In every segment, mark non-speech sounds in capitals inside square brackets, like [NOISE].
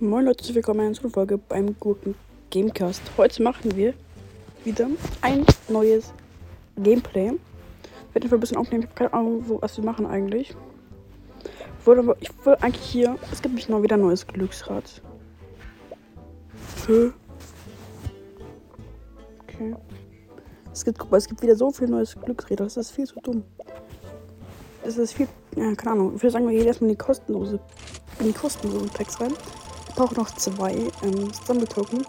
Moin Leute, willkommen zu einer Folge beim Gurken Gamecast. Heute machen wir wieder ein neues Gameplay. Ich werde ein bisschen aufnehmen, ich habe keine Ahnung, was wir machen eigentlich. Ich aber, ich will eigentlich hier, es gibt mich mal wieder ein neues Glücksrad. Hä? Okay. Es gibt, guck mal, es gibt wieder so viel neues Glücksräder, das ist viel zu dumm. Das ist viel, ja, keine Ahnung. Ich würde sagen, wir gehen erstmal in die kostenlose, in die kostenlosen Packs rein. Wir brauchen noch zwei ähm, Stumble-Token.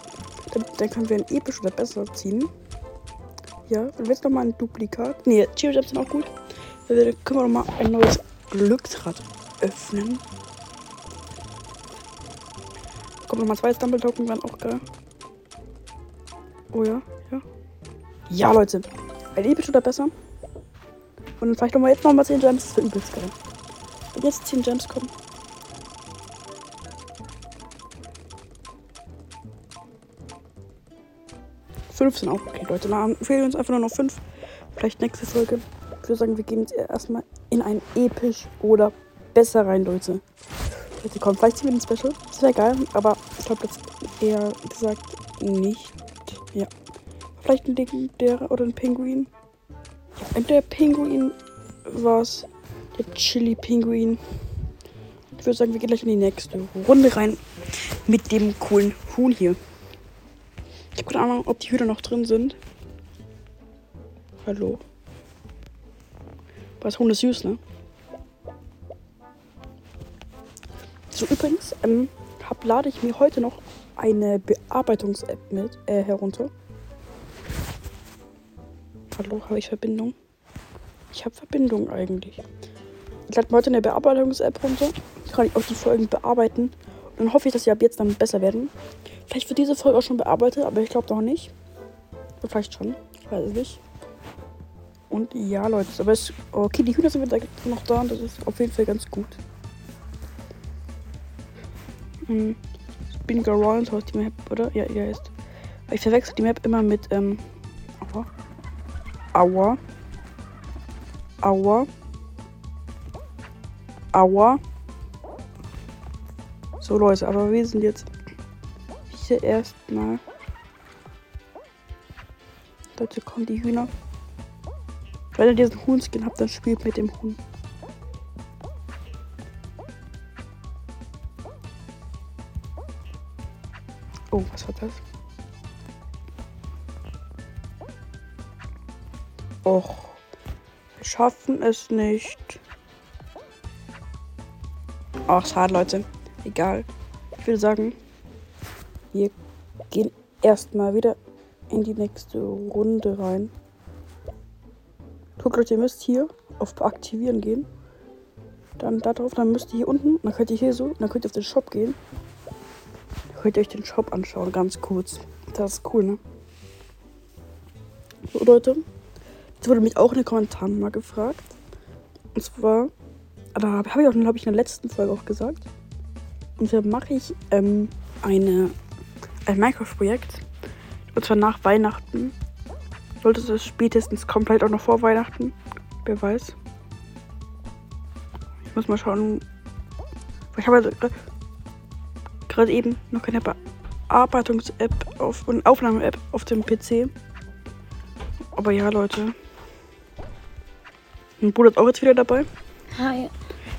Dann, dann können wir ein episch oder besser ziehen. Ja, dann wird noch mal ein Duplikat. Ne, Cheer sind auch gut. Dann können wir noch mal ein neues Glücksrad öffnen. Kommt noch mal zwei Stumble-Token, wären auch geil. Oh ja, ja. Ja, Leute. Ein episch oder besser. Und dann vielleicht noch mal jetzt noch mal 10 Gems. Das wäre übelst geil. Wenn jetzt 10 Gems kommen. Fünf sind auch okay, Leute. Dann fehlen uns einfach nur noch fünf. Vielleicht nächste Folge. Ich würde sagen, wir gehen jetzt erstmal in ein episch oder besser rein, Leute. Leute, kommen. Vielleicht wir den Special. Das wäre geil, aber ich glaube jetzt eher gesagt nicht. Ja. Vielleicht ein legendärer oder ein Pinguin. Ja, der Pinguin war es. Der Chili-Pinguin. Ich würde sagen, wir gehen gleich in die nächste Runde rein. Mit dem coolen Huhn hier. Ich habe keine Ahnung, ob die Hühner noch drin sind. Hallo. Huhn ist süß, ne? So, übrigens, ähm, hab, lade ich mir heute noch eine Bearbeitungs-App mit äh, herunter. Hallo, habe ich Verbindung? Ich habe Verbindung eigentlich. Ich lade mir heute eine Bearbeitungs-App runter. Ich kann auch die Folgen bearbeiten. Und dann hoffe ich, dass sie ab jetzt dann besser werden. Vielleicht wird diese Folge auch schon bearbeitet, aber ich glaube noch nicht. Oder vielleicht schon. Ich weiß es nicht. Und ja, Leute, aber es. Okay, die Hühner sind wieder noch da. Das ist auf jeden Fall ganz gut. Hm. Bingo Rollins heißt die Map, oder? Ja, ja, ist. Ich verwechsel die Map immer mit, ähm. Aua. Aua. Aua. Aua. So, Leute, aber wir sind jetzt hier erstmal. Leute, kommen die Hühner. Wenn ihr diesen Huhnskin habt, dann spielt mit dem Huhn. Oh, was war das? Och, wir schaffen es nicht. Ach, schade, Leute. Egal. Ich würde sagen, gehen erstmal wieder in die nächste Runde rein. Guckt euch, ihr müsst hier auf Aktivieren gehen. Dann da drauf, dann müsst ihr hier unten, dann könnt ihr hier so, dann könnt ihr auf den Shop gehen. Dann könnt ihr euch den Shop anschauen, ganz kurz. Das ist cool, ne? So, Leute. Jetzt wurde mich auch in den Kommentaren mal gefragt. Und zwar, da habe ich auch, glaube ich, in der letzten Folge auch gesagt. Und da mache ich ähm, eine, ein Minecraft-Projekt. Und zwar nach Weihnachten. Sollte es spätestens komplett auch noch vor Weihnachten. Wer weiß. Ich muss mal schauen. Ich habe also gerade eben noch keine Bearbeitungs-App auf und Aufnahme-App auf dem PC. Aber ja, Leute. Mein Bruder ist auch jetzt wieder dabei. Hi.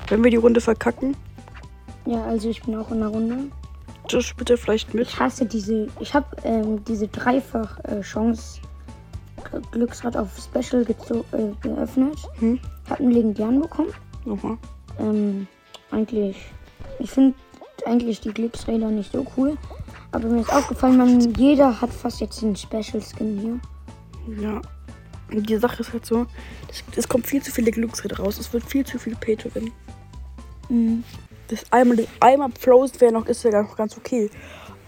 Wenn wir die Runde verkacken, Ja, also ich bin auch in der Runde. Just bitte vielleicht mit. Ich hasse diese. Ich habe ähm, diese dreifach äh, Chance Glücksrad auf Special äh, geöffnet. Hm? Hab einen legendären bekommen. Oha. Ähm, eigentlich. Ich finde eigentlich die Glücksräder nicht so cool. Aber mir ist aufgefallen, man, jeder hat fast jetzt den Special Skin hier. Ja. Und die Sache ist halt so, es, kommt viel zu viele Glücksräder raus. Es wird viel zu viel Pay to Win. Mhm. Das einmal, das einmal Frozen wäre noch, ist ja noch ganz okay.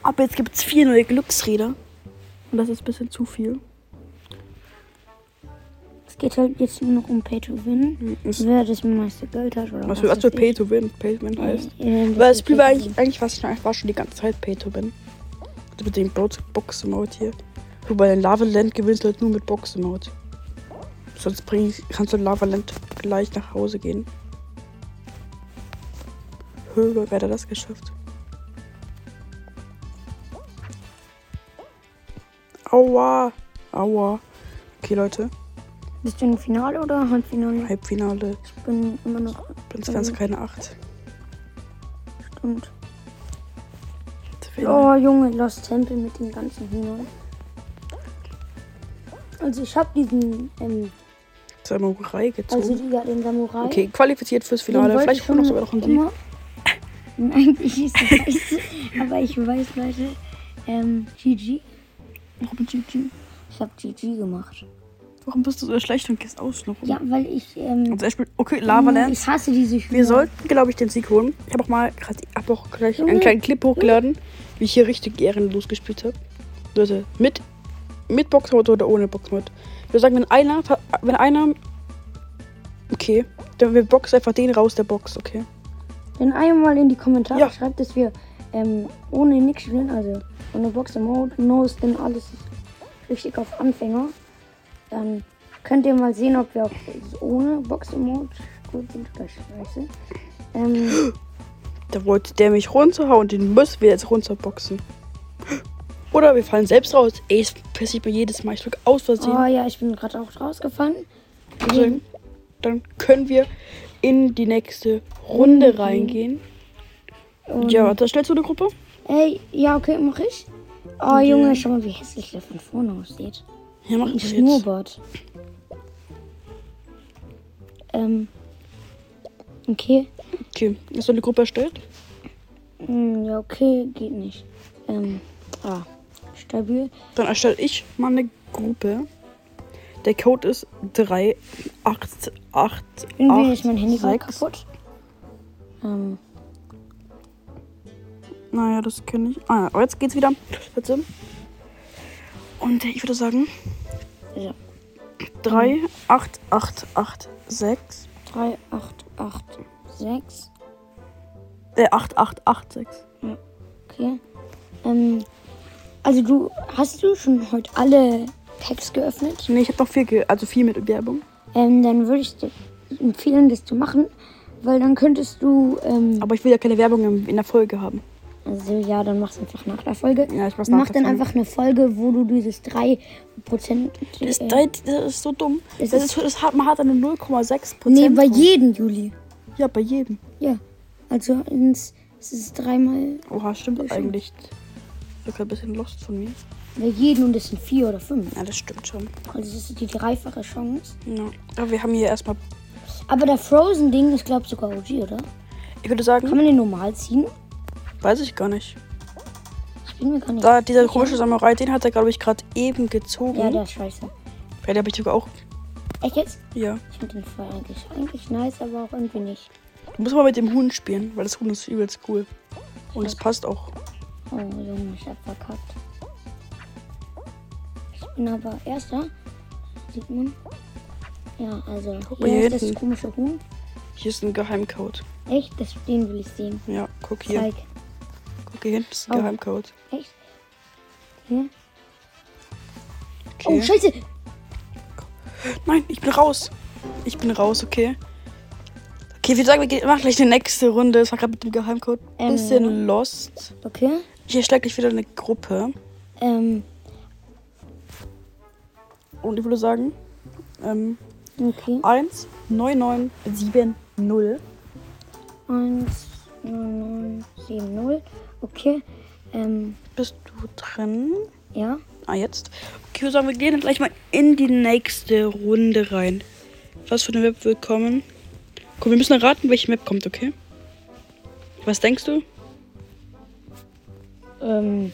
Aber jetzt gibt es vier neue Glücksräder. Und das ist ein bisschen zu viel. Es geht halt jetzt nur noch um Pay to Win. Was, Wer das meiste Geld hat oder was, was weiß Pay to Win? Pay to Win heißt. Ähm, Aber das ist Spiel war eigentlich, eigentlich war schon, war schon die ganze Zeit Pay to Win. Also mit dem Box-Mode hier. Du bei den Lava Land gewinnst du halt nur mit Box-Mode. Sonst bring kannst du in Lava Land gleich nach Hause gehen. Höhe, wer hat das geschafft? Aua. Aua. Okay, Leute. Bist du im Finale oder Halbfinale? Halbfinale. Ich bin immer noch. Bin ganz keine 8. Stimmt. Oh, Junge, Lost Temple mit dem ganzen Hühnern. Also, ich habe diesen. Ähm, Samurai gezogen. Also, ja, den Samurai. Okay, qualifiziert fürs Finale. Vielleicht kommt noch sogar noch ein Sieg. [LAUGHS] Eigentlich ist es scheiße. aber ich weiß, Leute. Ähm, GG. Warum GG? Ich habe GG gemacht. Warum bist du so schlecht und gehst aus noch? Ja, weil ich. Ähm, Also, er spielt. Okay, Lava ich Lands. hasse diese Hühner. Wir sollten, glaube ich, den Sieg holen. Ich habe auch mal gerade, ich habe auch gleich einen kleinen Clip hochgeladen, wie ich hier richtig ehrenlos gespielt habe. Leute, mit, mit Boxmod oder ohne Boxmod. Ich würde sagen, wenn einer, wenn einer, okay, dann wir boxen einfach den raus, der Box, okay. Dann einmal in die Kommentare Ja. schreibt, dass wir ähm, ohne nix spielen, also ohne Box Mode, No Skin, alles richtig auf Anfänger. Dann könnt ihr mal sehen, ob wir auch ohne Box Mode gut sind oder scheiße. Ähm, [GASPS] Da wollte der mich runterhauen, den müssen wir jetzt runterboxen. [GASPS] Oder wir fallen selbst raus. Ey, es passiert mir jedes Mal. Ich drücke aus Versehen. oh ja, ich bin gerade auch rausgefallen. Also, dann können wir in die nächste Runde reingehen. Und, Ja, warte, stellst du eine Gruppe? Ey, ja, okay, mach ich. Oh Junge, schau mal, wie hässlich der von vorne aussieht. Ja, mach jetzt. Schnurrbart. Ähm. Okay. Okay, hast du eine Gruppe erstellt? Hm, ja, okay, geht nicht. Ähm. Ah. Stabil. Dann erstelle ich mal eine Gruppe. Der Code ist 388. Irgendwie ist mein Handy gerade kaputt. Ähm. Naja, das kenne ich. Ah, ja, aber jetzt geht's wieder. Bitte. Und ich würde sagen Ja. 38886. 3, 8, 8, 6. Äh, 8886. Okay. Ähm. Also du hast du schon heute alle Packs geöffnet? Nee, ich habe noch viel, ge also viel mit Werbung. Ähm, dann würde ich dir empfehlen, das zu machen, weil dann könntest du ähm, Aber ich will ja keine Werbung in, in der Folge haben. Also ja, dann mach's einfach nach der Folge. Ja, ich mach's nach Mach dann einfach eine Folge, wo du dieses 3%. Das, äh, das ist so dumm. Es Das, ist- ist, das hat, man hat eine 0,6% nee, bei jedem, Juli. Ja, bei jedem. Ja. Also ins, es ist dreimal Oha, stimmt eigentlich. Ich bin ein bisschen lost von mir. Bei jedem und es sind vier oder fünf. Ja, das stimmt schon. Also es ist die dreifache Chance. Ja. Aber wir haben hier erstmal. Aber der Frozen-Ding ist, glaube ich, sogar OG, oder? Ich würde sagen, Kann man den normal ziehen? weiß ich gar nicht. Ich bin mir gar nicht Da, dieser komische Samurai, den hat er, glaube ich, gerade eben gezogen. Ja, der ist scheiße. Ja, der habe ich sogar auch. Echt jetzt? Ja. Ich finde den voll eigentlich, eigentlich nice, aber auch irgendwie nicht. Du musst mal mit dem Huhn spielen, weil das Huhn ist übelst cool. Und es passt auch. Oh, Junge, ich hab verkackt. Bin aber Erster. Sieht man? Ja, also Guck mal hier hier ist das komische Huhn. Hier ist ein Geheimcode. Echt? Das, den will ich sehen. Ja, guck hier. Zeig. Guck hier hinten ist ein Oh. Geheimcode. Echt? Hier? Okay. Oh, scheiße! Nein, ich bin raus. Ich bin raus, okay. Okay, wir sagen, wir gehen- machen gleich die nächste Runde. Es war gerade mit dem Geheimcode ein Ähm, bisschen lost. Okay. Ich erstelle gleich wieder eine Gruppe. Ähm, Und ich würde sagen, ähm, okay. 1, 9, 9, 7, 0. 1, 9, 9, 7, 0. Okay. Ähm, Bist du drin? ja. Ah, jetzt. Okay, sagen, wir gehen gleich mal in die nächste Runde rein. Was für eine Map wird kommen? Guck, wir müssen erraten, welche Map kommt, okay? Was denkst du? Ähm,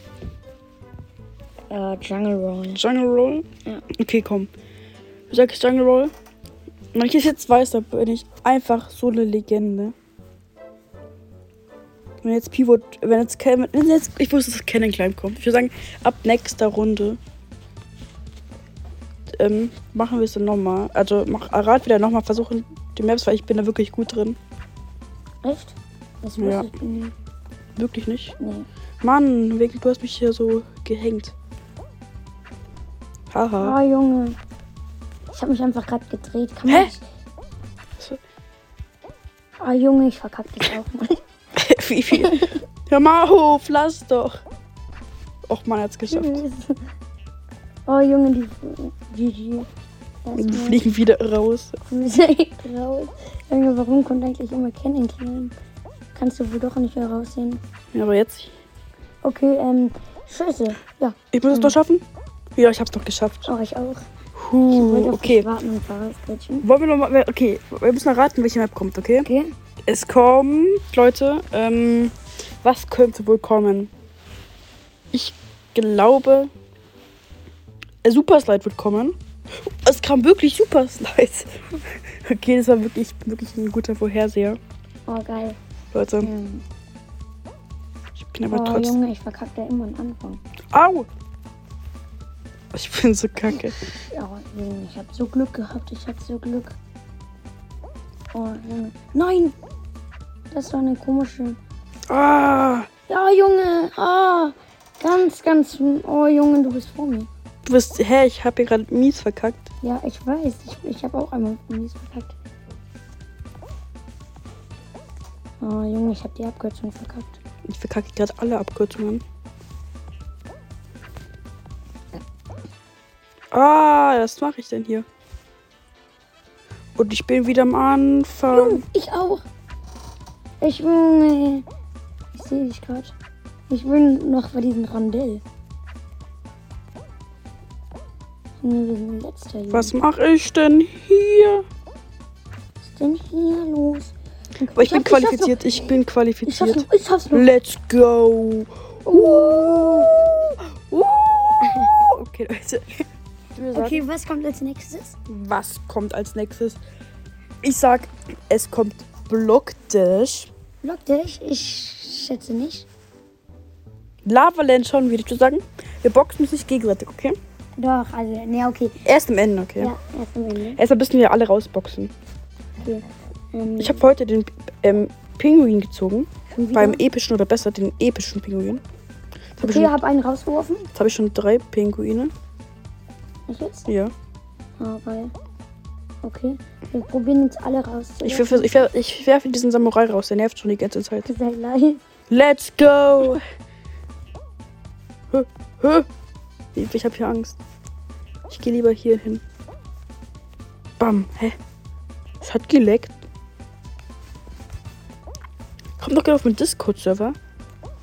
äh, Jungle Roll. Jungle Roll? Ja. Okay, komm. Du sagst Jungle Roll. Wenn ich es jetzt weiß, dann bin ich einfach so eine Legende. Wenn jetzt Pivot, wenn jetzt Ken, wenn jetzt, ich wusste, dass Ken Klein kommt. Ich würde sagen, ab nächster Runde ähm, machen wir es dann nochmal. Also mach Rat wieder nochmal versuchen die Maps, weil ich bin da wirklich gut drin. Echt? Das Ja. ich nicht. Wirklich nicht. Nee. Mann, wegen du hast mich hier so gehängt. Haha. Ah, Junge. Ich habe mich einfach gerade gedreht. Kann Hä? man nicht... So. Ah, Junge, ich verkack das auch mal. [LAUGHS] Wie viel? Hör mal auf, lass doch. Och man, hat's geschafft. Oh, Junge, die. GG. Die fliegen wieder raus. raus. Junge, warum kommt eigentlich immer Cannon Clan? Kannst du wohl doch nicht mehr raussehen. Ja, aber jetzt. Okay, ähm, Scheiße. Ja, Ich muss es doch schaffen? Ja, ich hab's doch geschafft. auch ich auch. Huh, okay. warten. Wollen wir noch mal. Okay, wir müssen erraten, welche Map kommt, okay? Okay. Es kommt, Leute, ähm, was könnte wohl kommen? Ich glaube, Super Slide wird kommen. Es kam wirklich Super Slide. [LAUGHS] Okay, das war wirklich, wirklich ein guter Vorherseher, Oh, geil. Leute. Ähm, Ich bin aber oh, trotzdem. Junge, ich verkacke da immer am Anfang. Au! Ich bin so kacke. Ja, ich habe so Glück gehabt. Ich hatte so Glück. Oh, Junge. Nein! Das war eine komische. Ah! Ja, Junge. Ah. Ganz, ganz. Oh, Junge, du bist vor mir. Du bist, hä, ich hab hier gerade mies verkackt. Ja, ich weiß. Ich, ich habe auch einmal mies verkackt. Oh, Junge, ich habe die Abkürzung verkackt. Ich verkacke gerade alle Abkürzungen. Ah, was mache ich denn hier? Und ich bin wieder am Anfang. Junge, ich auch. Ich, Junge. Ich sehe dich gerade. Ich bin noch bei diesem Rondell. Was mache ich denn hier? Was ist denn hier los? Aber ich, hab- bin qualifiziert. Ich bin noch. Ich schaff's qualifiziert. noch. Ich schaff's noch. Let's go. Uh. Uh. [LAUGHS] Okay, Leute. Ich würde sagen, Okay, was kommt als nächstes? Was kommt als nächstes? Ich sag, es kommt Blockdash. Block dich? Ich schätze nicht. Lavaland schon, würde ich sagen. Wir boxen sich gegenseitig, okay? Doch, also, ne, okay. Erst am Ende, okay? Ja, erst am Ende. Erstmal müssen wir alle rausboxen. Okay. Ähm, Ich habe heute den ähm, Pinguin gezogen. Beim epischen oder besser den epischen Pinguin. Jetzt habe ich, Okay, hab einen rausgeworfen. jetzt hab ich schon drei Pinguine. Ich jetzt? Ja. Aber. Okay. Wir probieren jetzt alle raus. Ich werfe, ich, werfe, ich werfe diesen Samurai raus. Der nervt schon die ganze Zeit. Sei leise. Let's go! Ich, ich habe hier Angst. Ich gehe lieber hier hin. Bam. Hä? Es hat geleckt. Komm doch gerne auf meinen Discord-Server.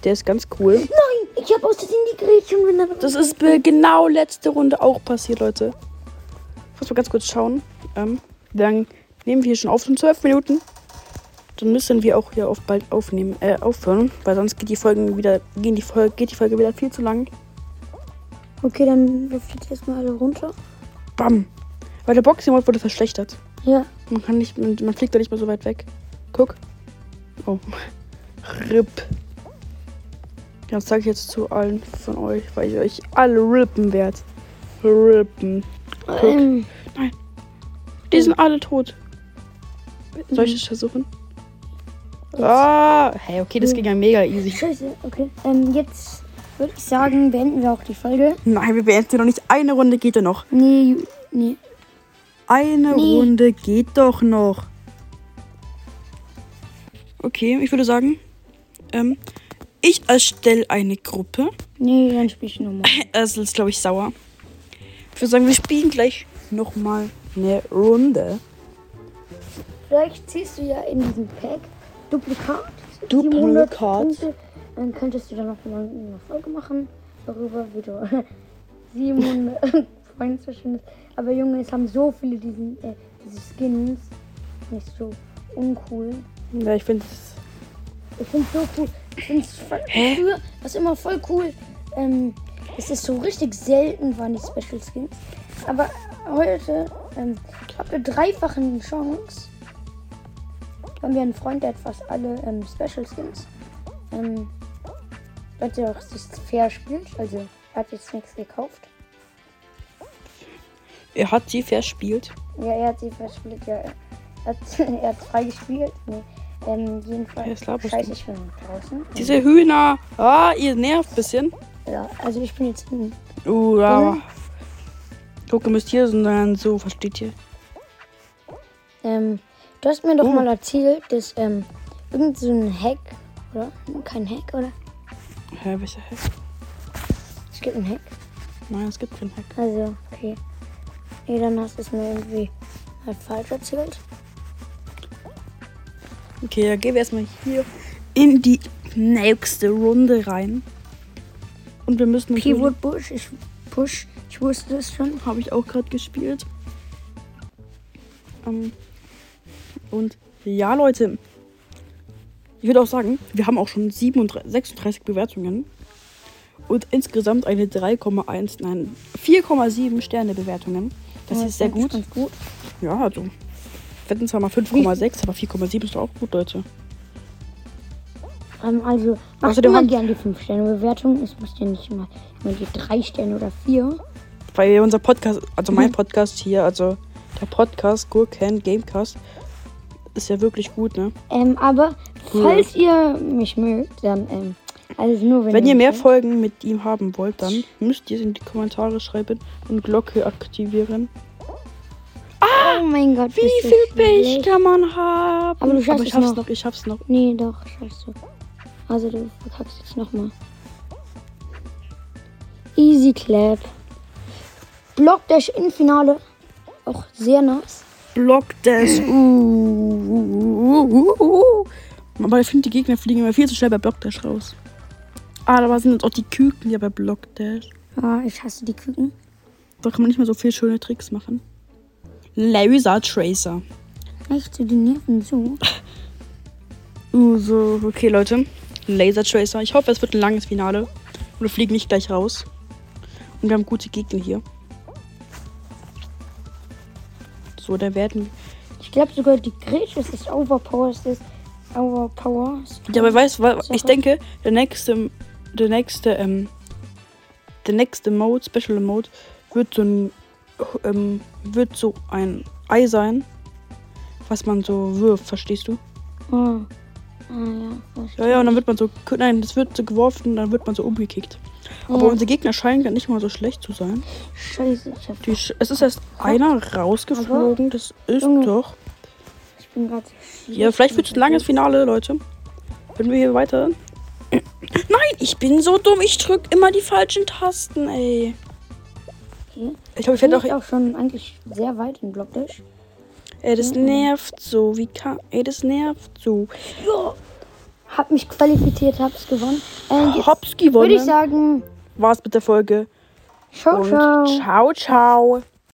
Der ist ganz cool. Nein, ich hab aus Versehen die Gretchen aber. Das ist genau letzte Runde auch passiert, Leute. Ich muss mal ganz kurz schauen. Ähm, dann nehmen wir hier schon auf, schon zwölf Minuten. Dann müssen wir auch hier auf bald aufnehmen, äh, aufhören, weil sonst geht die Folgen wieder, gehen die Folge, geht die Folge wieder viel zu lang. Okay, dann wirf jetzt erstmal alle runter. Bam. Weil der Boxing-Mode wurde verschlechtert. Ja. Man kann nicht, man, man fliegt da nicht mehr so weit weg. Guck. Oh. [LAUGHS] RIP. Das sage ich jetzt zu allen von euch, weil ich euch alle rippen werde. Rippen. Ähm, Die sind alle tot. Soll ich das versuchen? Ah, hey, okay, das ging ja mega easy. scheiße, okay. Ähm, jetzt würde ich sagen, beenden wir auch die Folge. Nein, wir beenden noch nicht. Eine Runde geht ja noch. Nee, nee. Eine Nee. Runde geht doch noch. Okay, ich würde sagen, ähm, ich erstelle eine Gruppe. Nee, dann spiel ich nochmal. [LAUGHS] Das ist, glaube ich, sauer. Ich würde sagen, wir spielen gleich nochmal eine Runde. Vielleicht ziehst du ja in diesem Pack Duplikat. Duplikat. 700 Punkte. Dann könntest du dann noch mal eine Folge machen, darüber, wie du [LAUGHS] 700 Points [LAUGHS] verschwindest. Aber Junge, es haben so viele diesen, äh, diese Skins. Nicht so uncool. Ja, ich finde es. Ich finde so cool. Ich finde es voll Hä? früher, was immer voll cool. Ähm, es ist so richtig selten waren die Special Skins. Aber heute ähm, habt ihr dreifache Chance. Haben wir einen Freund, der hat fast alle ähm, Special Skins. Ähm, weil er auch sich fair spielt. Also er hat jetzt nichts gekauft. Er hat sie verspielt. Ja, er hat sie verspielt. Ja, er hat, [LAUGHS] er hat frei gespielt. Nee. Ähm, Ja, jedenfalls. Scheiße, ich bin draußen. Diese Hühner. Ah, ihr nervt ein bisschen. Ja, also ich bin jetzt in Uh, ja. Mhm. Guck, ihr müsst hier sein, so, versteht ihr? Ähm, du hast mir doch Oh. mal erzählt, dass ähm, irgend so ein Hack, oder? Kein Hack, oder? Hä, welcher Hack? Es gibt einen Hack. Nein, es gibt keinen Hack. Also, okay. Nee, dann hast du es mir irgendwie halt falsch erzählt. Okay, dann gehen wir erstmal hier in die nächste Runde rein. Und wir müssen. Pivot Bush, ich push, ich wusste es schon. Habe ich auch gerade gespielt. Ähm, und ja, Leute. Ich würde auch sagen, wir haben auch schon 37, 36 Bewertungen. Und insgesamt eine 3,1, nein, 4,7 Sterne Bewertungen. Das Ja, ist sehr gut. Gut. Ja, also. Wir hatten zwar mal 5,6, aber 4,7 ist doch auch gut, Leute. Ähm, also, mach Außerdem immer haben- gerne die 5-Sterne-Bewertung. Es muss ja nicht immer, immer die 3 Sterne oder 4. Weil unser Podcast, also mein. Podcast hier, also der Podcast Gurken Gamecast, ist ja wirklich gut, ne? Ähm, aber Cool. falls ihr mich mögt, dann, ähm, also nur wenn, Wenn ihr mich mehr mögt. Folgen mit ihm haben wollt, dann müsst ihr es in die Kommentare schreiben und Glocke aktivieren. Oh mein Gott, Wie viel Pech schlecht. kann man haben? Aber du schaffst ich es noch. noch. Ich schaff's noch. Nee, doch, schaffst du. Also du verkackst jetzt nochmal. Easy Clap. Block Dash in Finale. Auch sehr nice. Block das. Uh. [CLEARS THROAT] Aber ich finde, die Gegner fliegen immer viel zu schnell bei Block Dash raus. Ah, da sind jetzt auch die Küken hier bei Block Dash. Ja, ich hasse die Küken. Da kann man nicht mehr so viel schöne Tricks machen. Laser Tracer. Echt zu den Nerven so. [LAUGHS] Uh, so, okay, Leute. Laser Tracer. Ich hoffe, es wird ein langes Finale. Und wir fliegen nicht gleich raus. Und wir haben gute Gegner hier. So, da werden. Ich glaube sogar die Grätsche ist das Overpower. Ist Overpower. Ja, aber weißt du, ich denke, der nächste. Der nächste, ähm. Der nächste Mode, Special Mode, wird so ein. Ähm, wird so ein Ei sein. Was man so wirft, verstehst du? Ah, ah ja. Ja, ja, und dann wird man so. Nein, das wird so geworfen und dann wird man so umgekickt. Aber Ja. unsere Gegner scheinen gar nicht mal so schlecht zu sein. Scheiße, ich, hab Die, es ist erst einer rausgeflogen. Das ist Junge. doch. ich bin gerade. Ja, vielleicht wird es ein langes Finale, Leute. Wenn wir hier weiter. [CLEARS THROAT] Nein, ich bin so dumm. Ich drück immer die falschen Tasten, ey. Ich glaube, ich werde bin auch. auch schon eigentlich sehr weit in Block Dash. Ey, das nervt so. Wie kann. Ey, das nervt so. Ja. Hab mich qualifiziert, hab's gewonnen. Ähm, jetzt Hops würde ich gewonnen. sagen, War's mit der Folge. ciao, Und ciao. ciao, ciao.